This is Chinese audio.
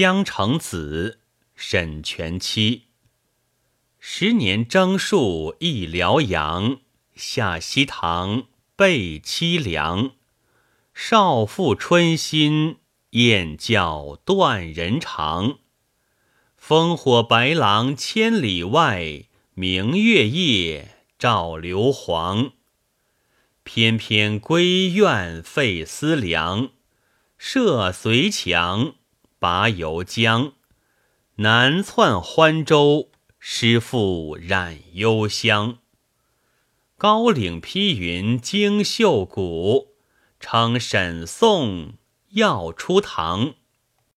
江城子，沈全妻。十年征戍忆辽阳，下西塘背凄凉。少妇春心，燕叫断人肠。烽火白狼千里外，明月夜照硫磺。翩翩归怨费思量，涉随墙，拔游江。南窜欢州，诗赋染幽香。高岭披云惊秀谷，称沈宋要出唐。